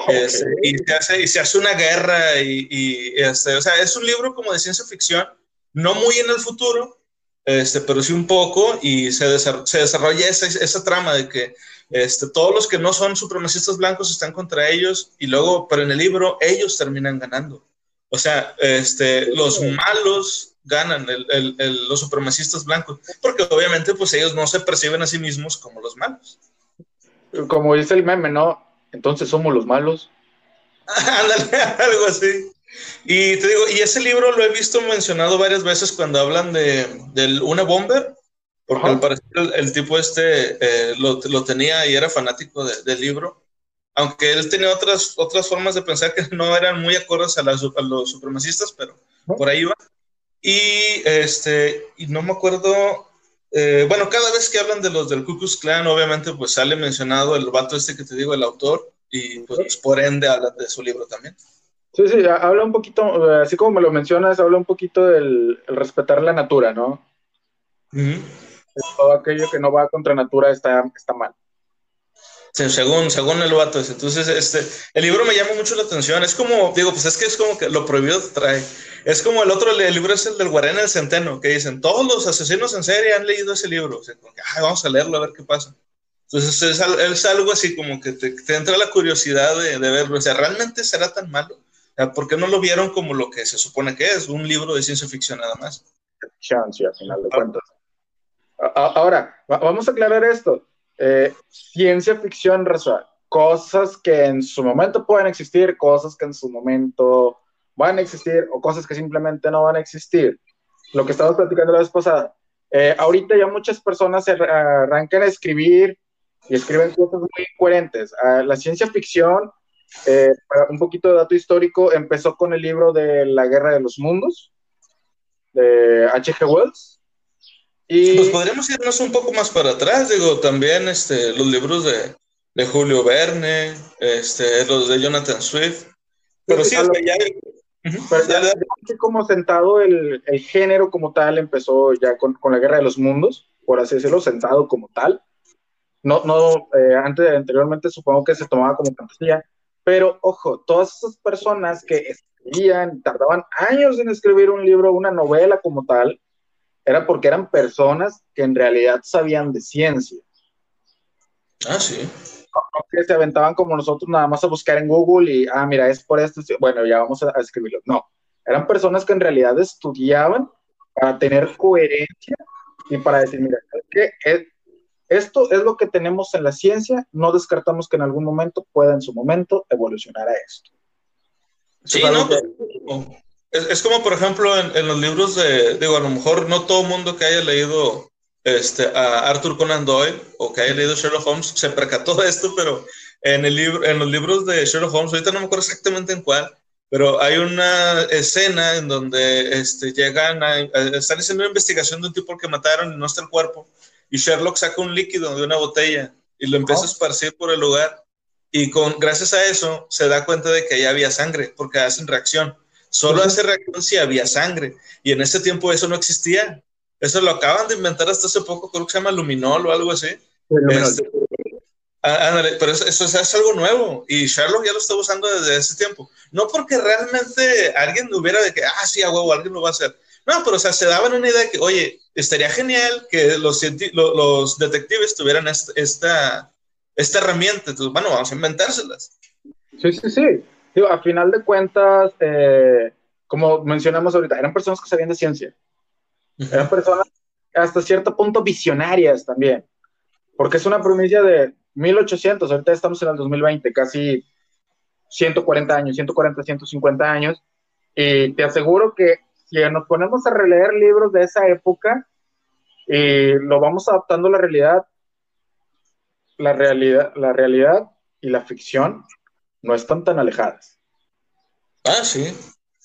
S1: Este, y, se hace, y se hace una guerra y, y, este, o sea, es un libro como de ciencia ficción, no muy en el futuro, este, pero sí un poco, y se, desar- se desarrolla esa, esa trama de que este, todos los que no son supremacistas blancos están contra ellos, y luego, pero en el libro, ellos terminan ganando. O sea, este, los malos ganan, el, el, el, los supremacistas blancos, porque obviamente pues ellos no se perciben a sí mismos como los malos.
S2: Como dice el meme, ¿no? Entonces somos los malos.
S1: Ándale, algo así. Y te digo, y ese libro lo he visto mencionado varias veces cuando hablan de, de una bomber, porque
S2: Ajá.
S1: al parecer el, el tipo este eh, lo, lo, tenía y era fanático de, del libro, aunque él tenía otras, otras formas de pensar que no eran muy acordes a, las, a los supremacistas, pero
S2: Ajá.
S1: por ahí va. Y, este, y no me acuerdo, eh, bueno, cada vez que hablan de los del Ku Klux Klan, obviamente pues sale mencionado el vato este que te digo, el autor, y pues por ende hablan de su libro también.
S2: Sí, sí, habla un poquito, así como me lo mencionas, habla un poquito del el respetar la natura, ¿no?
S1: Uh -huh.
S2: Todo aquello que no va contra natura está, está mal.
S1: Sí, según, según el vato ese. Entonces, este, el libro me llama mucho la atención. Es como, digo, pues es que es como que lo prohibido trae. Es como el otro, el libro es el del Guarén el Centeno, que dicen, todos los asesinos en serie han leído ese libro. O sea, como que, Ay, vamos a leerlo a ver qué pasa. Entonces, es, es algo así como que te, te, entra la curiosidad de, de verlo. O sea, ¿realmente será tan malo? O sea, ¿Por qué no lo vieron como lo que se supone que es? Un libro de ciencia ficción nada más.
S2: ficción, sí, al final de cuentas. Ahora, vamos a aclarar esto. Eh, ciencia ficción, raza, cosas que en su momento pueden existir, cosas que en su momento van a existir o cosas que simplemente no van a existir. Lo que estábamos platicando la vez pasada. Eh, ahorita ya muchas personas se arrancan a escribir y escriben cosas muy coherentes. Ah, la ciencia ficción, eh, un poquito de dato histórico, empezó con el libro de La Guerra de los Mundos, de H.G. Wells.
S1: Y... Pues podríamos irnos un poco más para atrás, digo, también este, los libros de, de Julio Verne, este, los de Jonathan Swift. Pero sí, ya,
S2: pero ya, como sentado el, el, género como tal empezó ya con, con, la Guerra de los Mundos, por así decirlo, sentado como tal. No, no, eh, antes, anteriormente supongo que se tomaba como fantasía, pero ojo, todas esas personas que escribían, tardaban años en escribir un libro, una novela como tal, era porque eran personas que en realidad sabían de ciencia.
S1: Ah, sí
S2: que se aventaban como nosotros nada más a buscar en Google y, ah, mira, es por esto, bueno, ya vamos a, escribirlo. No, eran personas que en realidad estudiaban para tener coherencia y para decir, mira, que esto es lo que tenemos en la ciencia, no descartamos que en algún momento pueda en su momento evolucionar a esto.
S1: Sí, no, pues, es, como por ejemplo en, en, los libros de, digo, a lo mejor no todo mundo que haya leído este, a Arthur Conan Doyle o que haya leído Sherlock Holmes se percató de esto, pero en, el libro, en los libros de Sherlock Holmes, ahorita no me acuerdo exactamente en cuál, pero hay una escena en donde este, llegan a, están haciendo una investigación de un tipo que mataron y no está el cuerpo, y Sherlock saca un líquido de una botella y lo empieza a esparcir por el lugar, y con, gracias a eso se da cuenta de que ahí había sangre, porque hacen reacción. Solo hace reacción si había sangre, y en ese tiempo eso no existía. Eso lo acaban de inventar hasta hace poco, creo que se llama Luminol o algo así. Este, pero eso, es algo nuevo y Sherlock ya lo está usando desde ese tiempo. No porque realmente alguien hubiera de que, ah, sí, a huevo, alguien lo va a hacer. No, pero o sea, se daban una idea de que, oye, estaría genial que los, los detectives tuvieran esta, esta, herramienta. Entonces, bueno, vamos a inventárselas.
S2: Sí, sí, sí. Digo, a final de cuentas, eh, como mencionamos ahorita, eran personas que sabían de ciencia. Eran personas hasta cierto punto visionarias también, porque es una provincia de 1800, ahorita estamos en el 2020, casi 140 años, 140, 150 años, y te aseguro que si nos ponemos a releer libros de esa época y lo vamos adaptando a la realidad, la realidad, la realidad y la ficción no están tan alejadas.
S1: Ah, sí.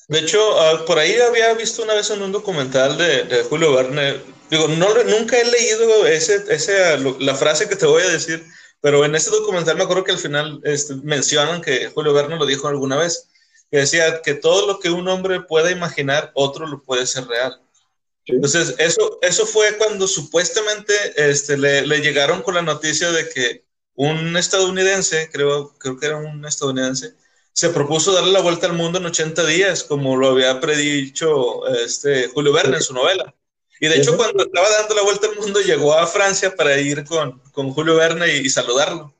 S1: De hecho, ah, por ahí había visto una vez en un documental de, Julio Verne, digo, no, nunca he leído ese, ese, la frase que te voy a decir, pero en ese documental me acuerdo que al final este, mencionan que Julio Verne lo dijo alguna vez, que decía que todo lo que un hombre pueda imaginar, otro lo puede ser real. Entonces, eso, eso fue cuando supuestamente este, le, le, llegaron con la noticia de que un estadounidense, creo, creo que era un estadounidense, se propuso darle la vuelta al mundo en 80 días, como lo había predicho este, Julio Verne en su novela. Y de hecho, cuando estaba dando la vuelta al mundo, llegó a Francia para ir con, con Julio Verne y, saludarlo.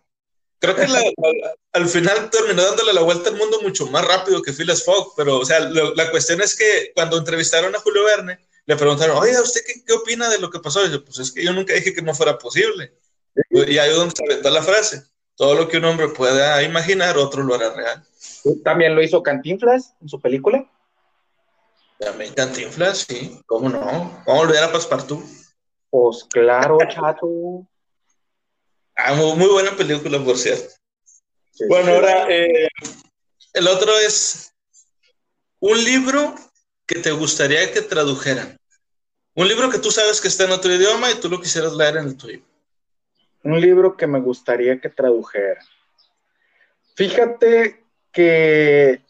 S1: Creo que al final terminó dándole la vuelta al mundo mucho más rápido que Phileas Fogg, pero o sea, la cuestión es que cuando entrevistaron a Julio Verne, le preguntaron, oiga, ¿usted qué, qué opina de lo que pasó? Y yo, pues es que yo nunca dije que no fuera posible. Y ahí es donde se aventó la frase. Todo lo que un hombre pueda imaginar, otro lo hará real.
S2: También lo hizo Cantinflas en su película.
S1: También Cantinflas, sí, ¿cómo no? Vamos a volver a Paspartú.
S2: Pues claro, chato.
S1: Ah, muy, buena película, por cierto. bueno, ahora eh, el otro es un libro que te gustaría que tradujeran. Un libro que tú sabes que está en otro idioma y tú lo quisieras leer en el tuyo.
S2: Un libro que me gustaría que tradujera. Fíjate que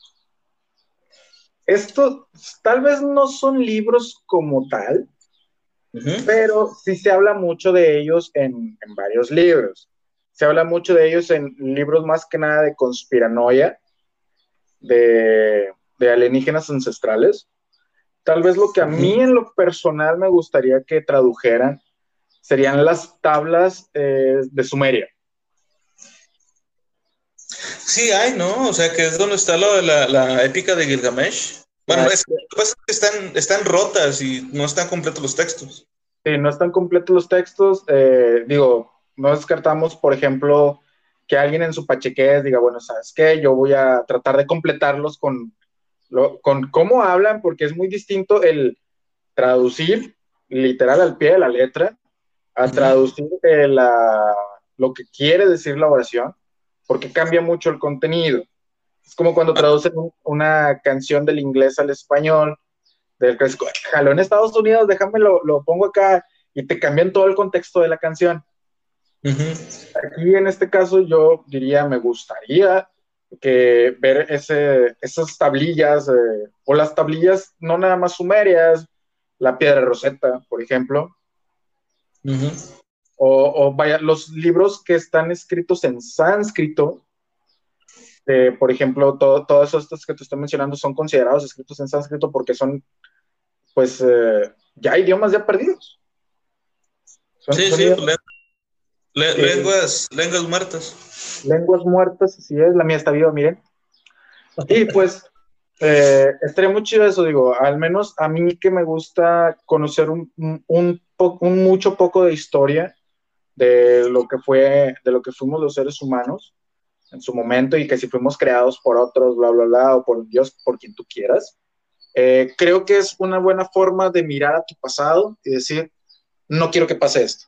S2: estos tal vez no son libros como tal, pero sí se habla mucho de ellos en, varios libros. Se habla mucho de ellos en libros más que nada de conspiranoia, de, alienígenas ancestrales. Tal vez lo que a mí en lo personal me gustaría que tradujeran serían las tablas eh, de Sumeria.
S1: Sí, hay, ¿no? O sea, que es donde está lo de la, épica de Gilgamesh. Bueno,
S2: Ah,
S1: es que lo que pasa es que están, están rotas y no están completos los textos.
S2: Sí, no están completos los textos. eh, digo, no descartamos, por ejemplo, que alguien en su pachequez diga, bueno, ¿sabes qué? Yo voy a tratar de completarlos con, lo- con cómo hablan, porque es muy distinto el traducir literal al pie de la letra a traducir la- lo que quiere decir la oración, porque cambia mucho el contenido. Es como cuando traducen un- una canción del inglés al español, del clásico, jaló en Estados Unidos, déjame lo, lo pongo acá, y te cambian todo el contexto de la canción.
S1: Ujú.
S2: Aquí en este caso yo diría, me gustaría que ver ese, esas tablillas, eh, o las tablillas no nada más sumerias, la piedra roseta, por ejemplo, O, o vaya, los libros que están escritos en sánscrito, eh, por ejemplo, todo- todos estos que te estoy mencionando son considerados escritos en sánscrito porque son, pues, eh, ya idiomas ya perdidos. Son-
S1: Sí,
S2: son
S1: sí, le- lenguas, lenguas muertas.
S2: lenguas muertas, así es, la mía está viva, miren. Y pues, eh, estaría muy chido eso, digo, al menos a mí que me gusta conocer un, un, un po- un mucho poco de historia de lo que fue, de lo que fuimos los seres humanos en su momento y que si fuimos creados por otros, bla, bla, bla, o por Dios, por quien tú quieras. Eh, creo que es una buena forma de mirar a tu pasado y decir, no quiero que pase esto,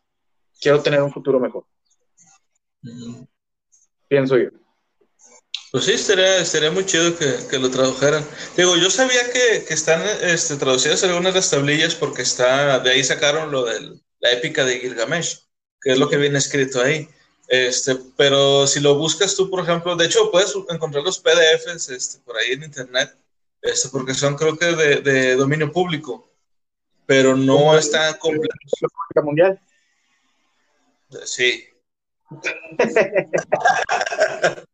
S2: quiero tener un futuro mejor, pienso yo.
S1: Pues sí, estaría, estaría muy chido que, que lo tradujeran. Digo, yo sabía que, que están este, traducidas algunas de las tablillas porque está, de ahí sacaron lo de la épica de Gilgamesh, que es lo que viene escrito ahí. Este, pero si lo buscas tú, por ejemplo, de hecho puedes encontrar los PDFs este, por ahí en internet, este, porque son creo que de, de dominio público, pero no están completos.
S2: Mundial.
S1: Sí.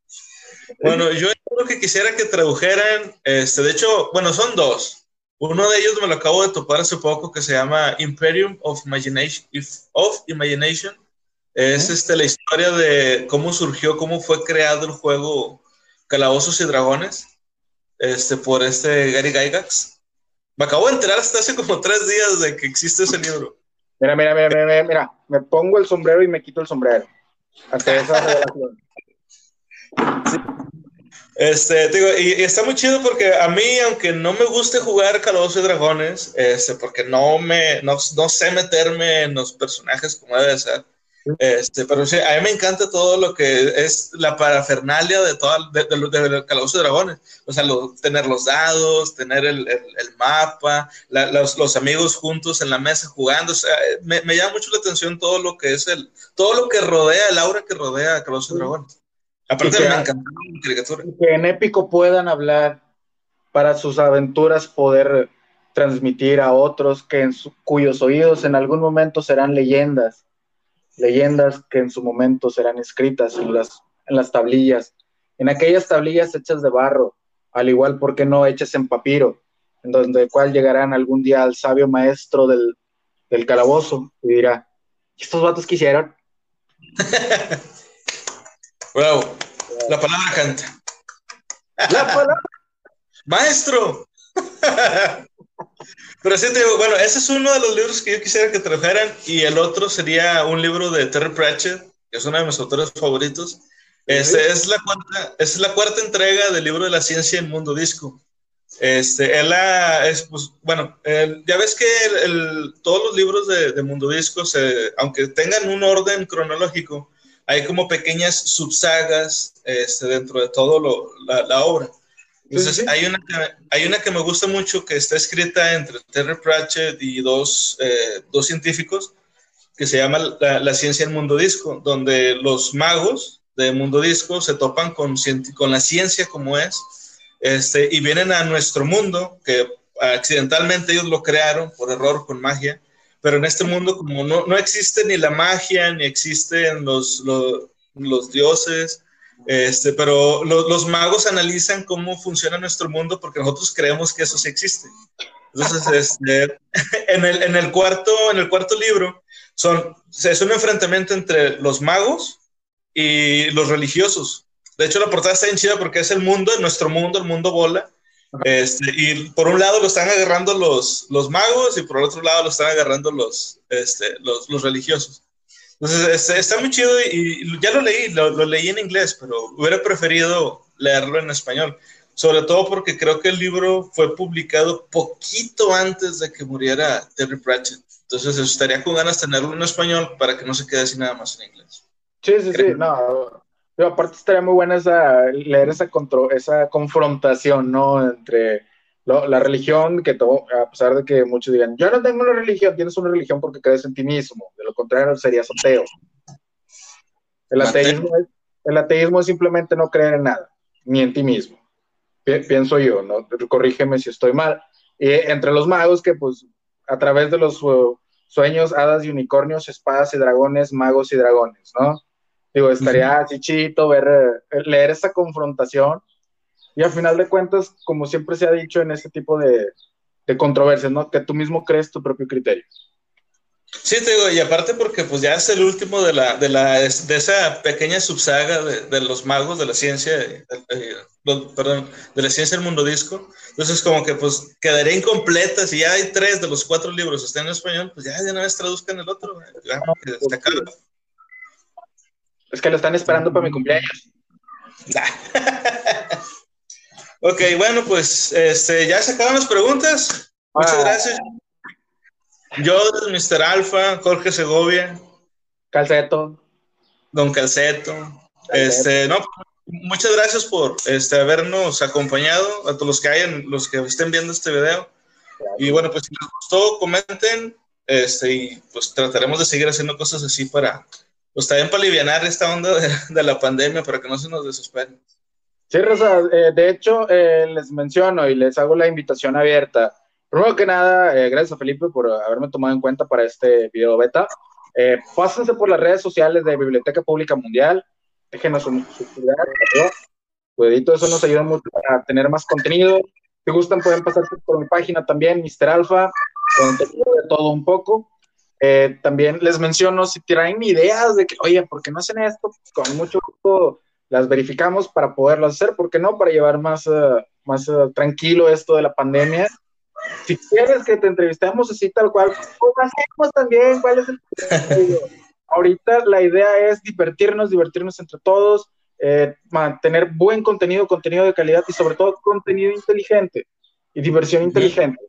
S1: Bueno, yo lo que quisiera que tradujeran, este, de hecho, bueno, son dos. Uno de ellos me lo acabo de topar hace poco que se llama Imperium of Imagination. Of Imagination. Es este, la historia de cómo surgió, cómo fue creado el juego Calabozos y Dragones este, por este Gary Gygax. Me acabo de enterar hasta hace como tres días de que existe ese libro.
S2: Mira, mira, mira, mira, mira, mira, me pongo el sombrero y me quito el sombrero. Ante esa revelación.
S1: Este, te digo, y, y está muy chido porque a mí, aunque no me guste jugar Calabozos y Dragones, este, porque no me, no, no sé meterme en los personajes como debe ser, este, pero sí, a mí me encanta todo lo que es la parafernalia de todo, de, de, de Calabozos y Dragones. O sea, lo, tener los dados, tener el, el, el mapa, la, los, los, amigos juntos en la mesa jugando, o sea, me, me, llama mucho la atención todo lo que es el, todo lo que rodea, el aura que rodea a Calabozos y Dragones. Aparte, caricatura.
S2: Que en épico puedan hablar para sus aventuras, poder transmitir a otros que en su, cuyos oídos en algún momento serán leyendas, leyendas que en su momento serán escritas en las, en las tablillas, en aquellas tablillas hechas de barro, al igual, ¿por qué no hechas en papiro? En donde cual llegarán algún día al sabio maestro del, del calabozo y dirá, ¿estos vatos qué hicieron?
S1: Bravo. La palabra canta.
S2: La palabra.
S1: Maestro. Pero sí te digo, bueno, ese es uno de los libros que yo quisiera que trajeran y el otro sería un libro de Terry Pratchett, que es uno de mis autores favoritos. Este, es, la cuarta, es la cuarta entrega del libro de la ciencia en mundo disco. Este, él es, pues, bueno, ya ves que el, el, todos los libros de, de Mundo Disco, se, aunque tengan un orden cronológico, hay como pequeñas subsagas este, dentro de todo lo, la, la, obra. Entonces, sí, sí. Hay, una que, hay una que me gusta mucho que está escrita entre Terry Pratchett y dos, eh, dos científicos que se llama la, la, ciencia en mundo disco, donde los magos de mundo disco se topan con, con la ciencia como es este, y vienen a nuestro mundo, que accidentalmente ellos lo crearon por error con magia, pero en este mundo como no, no existe ni la magia, ni existen los, los, los dioses, este, pero lo, los magos analizan cómo funciona nuestro mundo porque nosotros creemos que eso sí existe. Entonces, este, en, el, en, el cuarto, en el cuarto libro son, es un enfrentamiento entre los magos y los religiosos. De hecho, la portada está bien chida porque es el mundo, nuestro mundo, el mundo bola, Este, y por un lado lo están agarrando los, los magos y por el otro lado lo están agarrando los, este, los, los religiosos. Entonces, este, está muy chido y, ya lo leí, lo, lo, leí en inglés, pero hubiera preferido leerlo en español, sobre todo porque creo que el libro fue publicado poquito antes de que muriera Terry Pratchett. Entonces, estaría con ganas de tenerlo en español para que no se quede así nada más en inglés.
S2: Sí, sí, sí, no. Pero aparte estaría muy buena esa, leer esa, contro, esa confrontación, ¿no? Entre lo, la religión, que todo, a pesar de que muchos digan, yo no tengo una religión, tienes una religión porque crees en ti mismo, de lo contrario serías ateo. El ateísmo, es, el ateísmo es simplemente no creer en nada, ni en ti mismo. pienso yo, ¿no? Corrígeme si estoy mal. Y entre los magos que, pues, a través de los uh, sueños, hadas y unicornios, espadas y dragones, magos y dragones, ¿no? Digo, estaría así chito ver, eh, leer esa confrontación y al final de cuentas, como siempre se ha dicho en este tipo de, de controversias, ¿no? Que tú mismo crees tu propio criterio.
S1: Sí, te digo, y aparte porque pues ya es el último de, la, de, la, de esa pequeña subsaga de, de los magos de la ciencia, eh, eh, perdón, de la ciencia del mundo disco. Entonces como que pues quedaría incompleta, si ya hay tres de los cuatro libros están en español, pues ya de una vez traduzcan el otro, ya, que está acá.
S2: Es que lo están esperando para mi cumpleaños.
S1: ok, bueno, pues este, ya se acaban las preguntas. Muchas ah. gracias. Yo, Mr. Alfa, Jorge Segovia.
S2: Calceto.
S1: Don Calceto. Este, no, muchas gracias por este, habernos acompañado, a todos los que hayan, los que estén viendo este video. Y bueno, pues si les gustó, comenten, este, y pues trataremos de seguir haciendo cosas así para, pues también para aliviar esta onda de, la pandemia, para que no se nos desesperen.
S2: Sí, Rosa, eh, de hecho, eh, les menciono y les hago la invitación abierta. Primero que nada, eh, gracias a Felipe por haberme tomado en cuenta para este video beta. pásense por las redes sociales de Biblioteca Pública Mundial, déjenos un eso nos ayuda mucho a tener más contenido. Si gustan, pueden pasar por mi página también, Mr. Alfa, contenido de todo un poco. Eh, también les menciono, si traen ideas de que, oye, ¿por qué no hacen esto? Con mucho gusto las verificamos para poderlo hacer, ¿por qué no? Para llevar más, uh, más uh, tranquilo esto de la pandemia. Si quieres que te entrevistemos así tal cual, pues hacemos también, ¿cuál es el Ahorita la idea es divertirnos, divertirnos entre todos, eh, mantener buen contenido, contenido de calidad y sobre todo contenido inteligente y diversión inteligente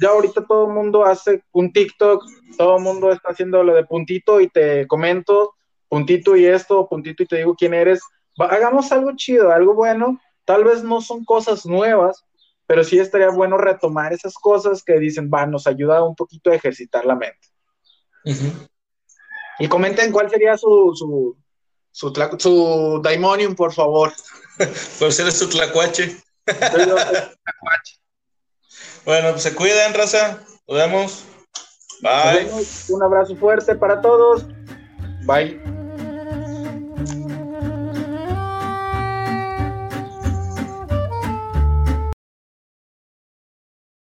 S2: ya ahorita todo el mundo hace un TikTok, todo el mundo está haciendo lo de puntito y te comento, puntito y esto, puntito y te digo quién eres. hagamos algo chido, algo bueno. Tal vez no son cosas nuevas, pero sí estaría bueno retomar esas cosas que dicen, va, nos ayuda un poquito a ejercitar la mente. Y comenten cuál sería su, su, su, su daimonium, por favor.
S1: ¿Cuál sería su tlacuache? Bueno, pues se cuiden, raza. Nos vemos. Bye.
S2: Un abrazo fuerte para todos. Bye.